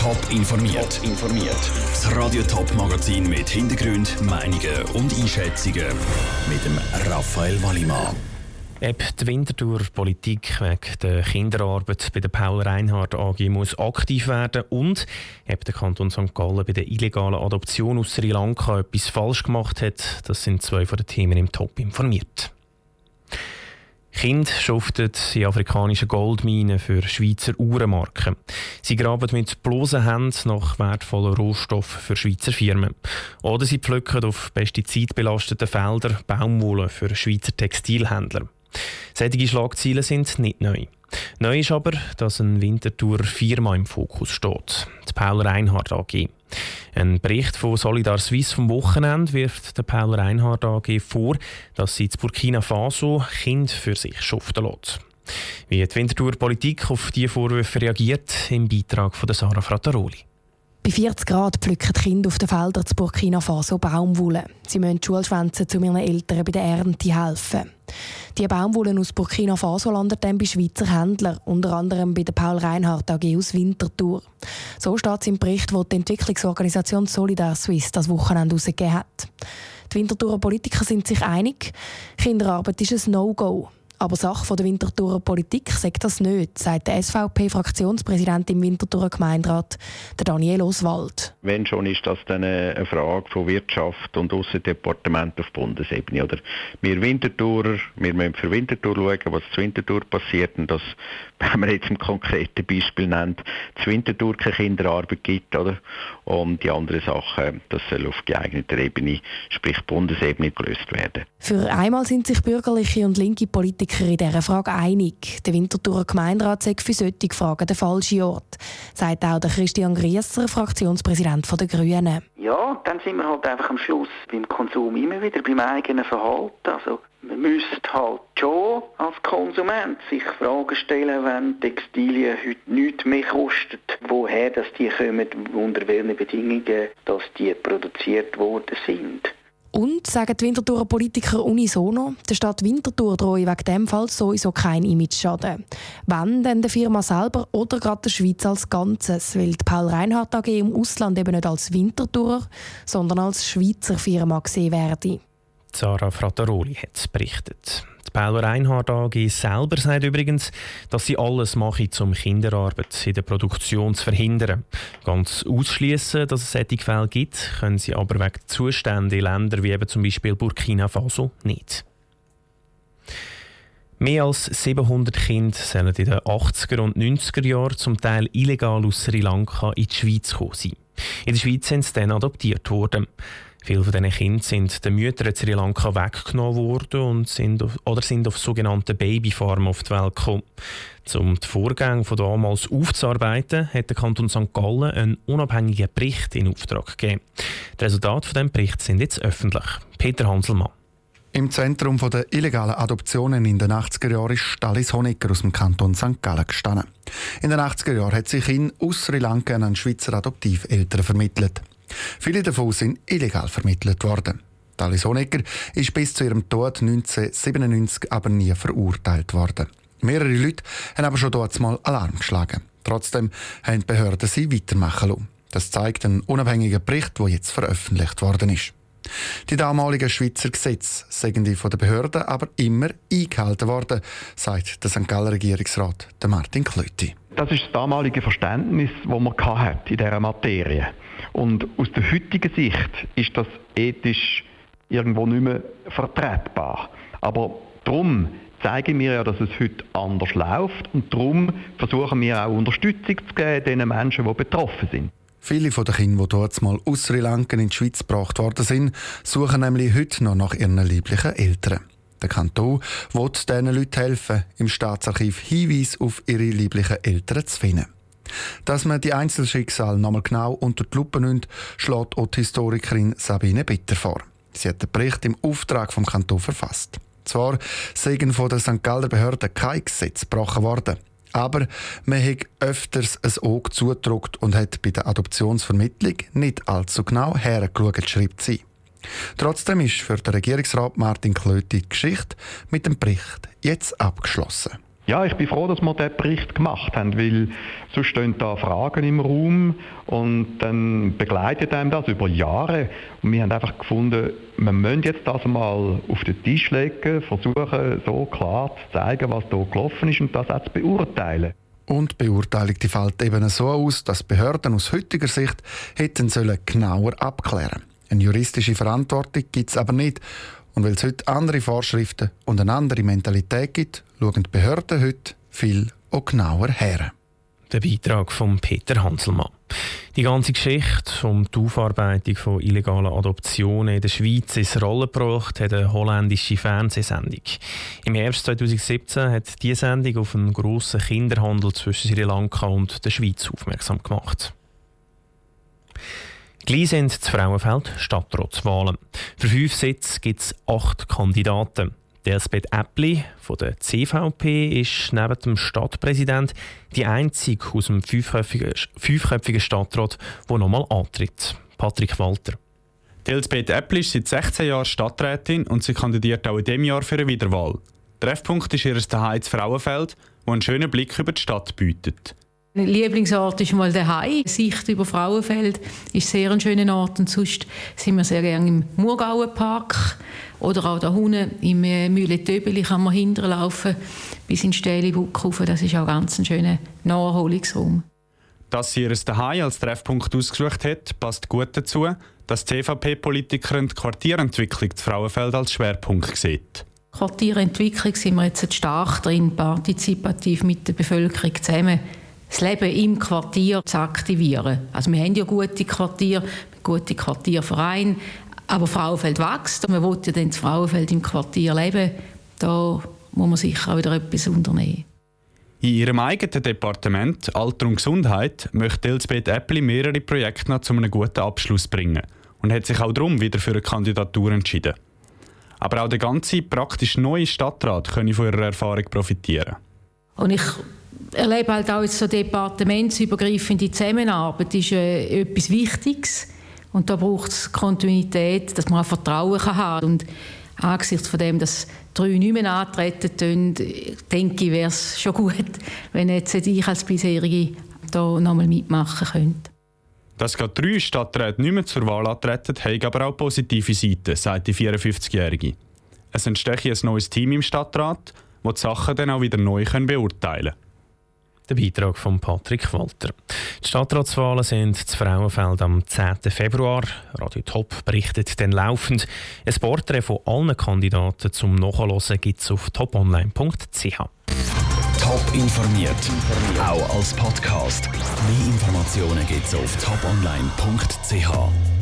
Top informiert. informiert. Das Radio Top Magazin mit Hintergrund, Meinungen und Einschätzungen mit dem Raphael Wallimann. Ob die Winterthur Politik wegen der Kinderarbeit bei der Paul Reinhardt AG muss aktiv werden und ob der Kanton St. Gallen bei der illegalen Adoption aus Sri Lanka etwas falsch gemacht hat, das sind zwei von den Themen im Top informiert. Kinder schuften in afrikanischen Goldminen für Schweizer Uhrenmarken. Sie graben mit bloßen Händen nach wertvollen Rohstoffen für Schweizer Firmen. Oder sie pflücken auf pestizidbelasteten Feldern Baumwolle für Schweizer Textilhändler. Solche Schlagziele sind nicht neu. Neu ist aber, dass eine Wintertour-Firma im Fokus steht, die Paul Reinhardt AG. Ein Bericht von Solidar Suisse vom Wochenende wirft der Paul Reinhardt AG vor, dass sie in Burkina Faso Kind für sich schuften lässt. Wie die Wintertour Politik auf diese Vorwürfe reagiert, im Beitrag von Sarah Frattaroli. Bei 40 Grad pflücken die Kinder auf den Feldern zu Burkina Faso Baumwolle. Sie müssen Schulschwänze zu ihren Eltern bei der Ernte helfen. Die Baumwolle aus Burkina Faso landet dann bei Schweizer Händlern, unter anderem bei der Paul Reinhardt AG aus Winterthur. So steht es im Bericht, den die Entwicklungsorganisation Solidar Suisse das Wochenende herausgegeben hat. Die Winterthurer Politiker sind sich einig, Kinderarbeit ist ein No-Go. Aber Sache der Winterthurer Politik sagt das nicht, sagt der SVP-Fraktionspräsident im Winterthurer Gemeinderat, der Daniel Oswald. Wenn schon, ist das dann eine Frage von Wirtschaft und Aussendepartement auf Bundesebene. Oder wir Winterthurer, wir müssen für Winterthur schauen, was zu Winterthur passiert und dass, wenn man jetzt ein konkretes Beispiel nennt, zu Winterthur keine Kinderarbeit gibt. Oder? Und die anderen Sachen, das soll auf geeigneter Ebene, sprich Bundesebene, gelöst werden. Für einmal sind sich bürgerliche und linke Politiker in dieser Frage einig. Der Winterthurer Gemeinderat sagt für solche Fragen der falsche Ort, sagt auch der Christian Griesser, Fraktionspräsident der Grünen. Ja, dann sind wir halt einfach am Schluss beim Konsum immer wieder beim eigenen Verhalten. Also man müsste halt schon als Konsument sich Fragen stellen, wenn Textilien heute nichts mehr kosten, woher das die kommen, unter welchen Bedingungen dass die produziert worden sind. Und, sagen die Winterthurer Politiker unisono, der Stadt Winterthur drohe wegen dem Fall sowieso kein Image-Schaden. Wenn, dann der Firma selber oder gerade der Schweiz als Ganzes, weil die Paul Reinhardt AG im Ausland eben nicht als Winterthurer, sondern als Schweizer Firma gesehen werde. Sarah Frattaroli hat berichtet. Die Paul Reinhardt AG selber sagt übrigens, dass sie alles mache, um Kinderarbeit in der Produktion zu verhindern. Ganz ausschließen, dass es solche Fälle gibt, können sie aber wegen Zustände in Ländern wie eben zum Beispiel Burkina Faso nicht. Mehr als 700 Kinder sollen in den 80er und 90er Jahren zum Teil illegal aus Sri Lanka in die Schweiz gekommen sein. In der Schweiz sind sie dann adoptiert worden. Viele von diesen Kindern sind den Müttern in Sri Lanka weggenommen worden und sind auf, oder sind auf sogenannten Babyfarmen auf die Welt gekommen. Um die Vorgänge von damals aufzuarbeiten, hat der Kanton St. Gallen einen unabhängigen Bericht in Auftrag gegeben. Die Resultate von diesem Bericht sind jetzt öffentlich. Peter Hanselmann. Im Zentrum der illegalen Adoptionen in den 80er Jahren ist Stalis Honecker aus dem Kanton St. Gallen gestanden. In den 80er Jahren hat sich ihn aus Sri Lanka an Schweizer Adoptiveltern vermittelt. Viele davon sind illegal vermittelt worden. Alice Honecker ist bis zu ihrem Tod 1997 aber nie verurteilt worden. Mehrere Leute haben aber schon dort mal Alarm geschlagen. Trotzdem haben die Behörden sie weitermachen lassen. Das zeigt ein unabhängiger Bericht, der jetzt veröffentlicht worden ist. Die damaligen Schweizer Gesetze seien von den Behörden aber immer eingehalten worden, sagt der St. Galler Regierungsrat Martin Klöti. Das ist das damalige Verständnis, das man in dieser Materie Und aus der heutigen Sicht ist das ethisch irgendwo nicht mehr vertretbar. Aber darum zeigen wir ja, dass es heute anders läuft und darum versuchen wir auch Unterstützung zu geben den Menschen, die betroffen sind. Viele von den Kindern, die dort mal aus Sri Lanka in die Schweiz gebracht worden sind, suchen nämlich heute noch nach ihren lieblichen Eltern. Der Kanton will diesen Leuten helfen, im Staatsarchiv Hinweise auf ihre lieblichen Eltern zu finden. Dass man die Einzelschicksale nochmal genau unter die Lupe nimmt, schlägt auch die Historikerin Sabine Bitter vor. Sie hat den Bericht im Auftrag vom Kanton verfasst. Zwar seien von der St. Galler Behörde kein Gesetz gebrochen worden, aber man hat öfters ein Auge zugedruckt und hat bei der Adoptionsvermittlung nicht allzu genau hergeschaut, schreibt sie. Trotzdem ist für den Regierungsrat Martin Klöti die Geschichte mit dem Bericht jetzt abgeschlossen. Ja, ich bin froh, dass wir diesen Bericht gemacht haben, weil sonst stehen da Fragen im Raum und dann begleitet einem das über Jahre. Und wir haben einfach gefunden, wir müssen jetzt das mal auf den Tisch legen, versuchen so klar zu zeigen, was da gelaufen ist und das auch zu beurteilen. Und Beurteilung die fällt eben so aus, dass Behörden aus heutiger Sicht hätten sollen genauer abklären Eine juristische Verantwortung gibt es aber nicht. Und weil es heute andere Vorschriften und eine andere Mentalität gibt, schauen die Behörden heute viel auch genauer her. Der Beitrag von Peter Hanselmann. Die ganze Geschichte um die Aufarbeitung von illegalen Adoptionen in der Schweiz ins Rollen gebracht hat eine holländische Fernsehsendung. Im Herbst 2017 hat diese Sendung auf einen grossen Kinderhandel zwischen Sri Lanka und der Schweiz aufmerksam gemacht. Gleich sind das Frauenfeld Stadtratswahlen. Für fünf Sitze gibt es acht Kandidaten. Elsbeth Äppli von der CVP ist neben dem Stadtpräsident die einzige aus dem fünfköpfigen, fünfköpfigen Stadtrat, der nochmal antritt. Patrick Walter. Elsbeth Äppli ist seit 16 Jahren Stadträtin und sie kandidiert auch in diesem Jahr für eine Wiederwahl. Treffpunkt ist ihr Zuhause Frauenfeld, wo einen schönen Blick über die Stadt bietet. Mein Lieblingsort ist mal daheim. Sicht über Frauenfeld ist sehr ein schöner Ort und sonst sind wir sehr gerne im Murgauer Park oder auch da unten im äh, Mühle-Töbeli kann man hinterlaufen bis in Stählibuck rauf. Das ist auch ganz ein schöner Naherholungsraum. Dass sie ihr daheim als Treffpunkt ausgesucht hat, passt gut dazu, dass die CVP-Politikerin die Quartierentwicklung zu Frauenfeld als Schwerpunkt sieht. Quartierentwicklung sind wir jetzt stark drin, partizipativ mit der Bevölkerung zusammen das Leben im Quartier zu aktivieren. Also wir haben ja gute Quartiere, gute Quartiervereine, aber Frauenfeld wächst und man will ja dann das Frauenfeld im Quartier leben. Da muss man sicher auch wieder etwas unternehmen. In ihrem eigenen Departement Alter und Gesundheit möchte Elisabeth Äppli mehrere Projekte noch zu einem guten Abschluss bringen und hat sich auch darum wieder für eine Kandidatur entschieden. Aber auch der ganze praktisch neue Stadtrat könne von ihrer Erfahrung profitieren. Und ich erlebe halt auch jetzt so departementsübergreifende Zusammenarbeit ist äh, etwas Wichtiges und da braucht es Kontinuität, dass man auch Vertrauen kann haben und angesichts von dem, dass drei nicht mehr antreten tun, denke ich, wäre es schon gut, wenn jetzt ich als bisherige da nochmal mitmachen könnte. Dass gerade drei Stadträte nicht mehr zur Wahl antreten, hat aber auch positive Seiten, sagt die 54-Jährige. Es entsteht ein neues Team im Stadtrat, das die Sachen dann auch wieder neu beurteilen kann. Der Beitrag von Patrick Walter. Die Stadtratswahlen sind zu Frauenfeld am 10. Februar. Radio Top berichtet dann laufend. Ein Porträt von allen Kandidaten zum Nachhören gibt es auf toponline.ch. Top informiert, auch als Podcast. Mehr Informationen gibt es auf toponline.ch.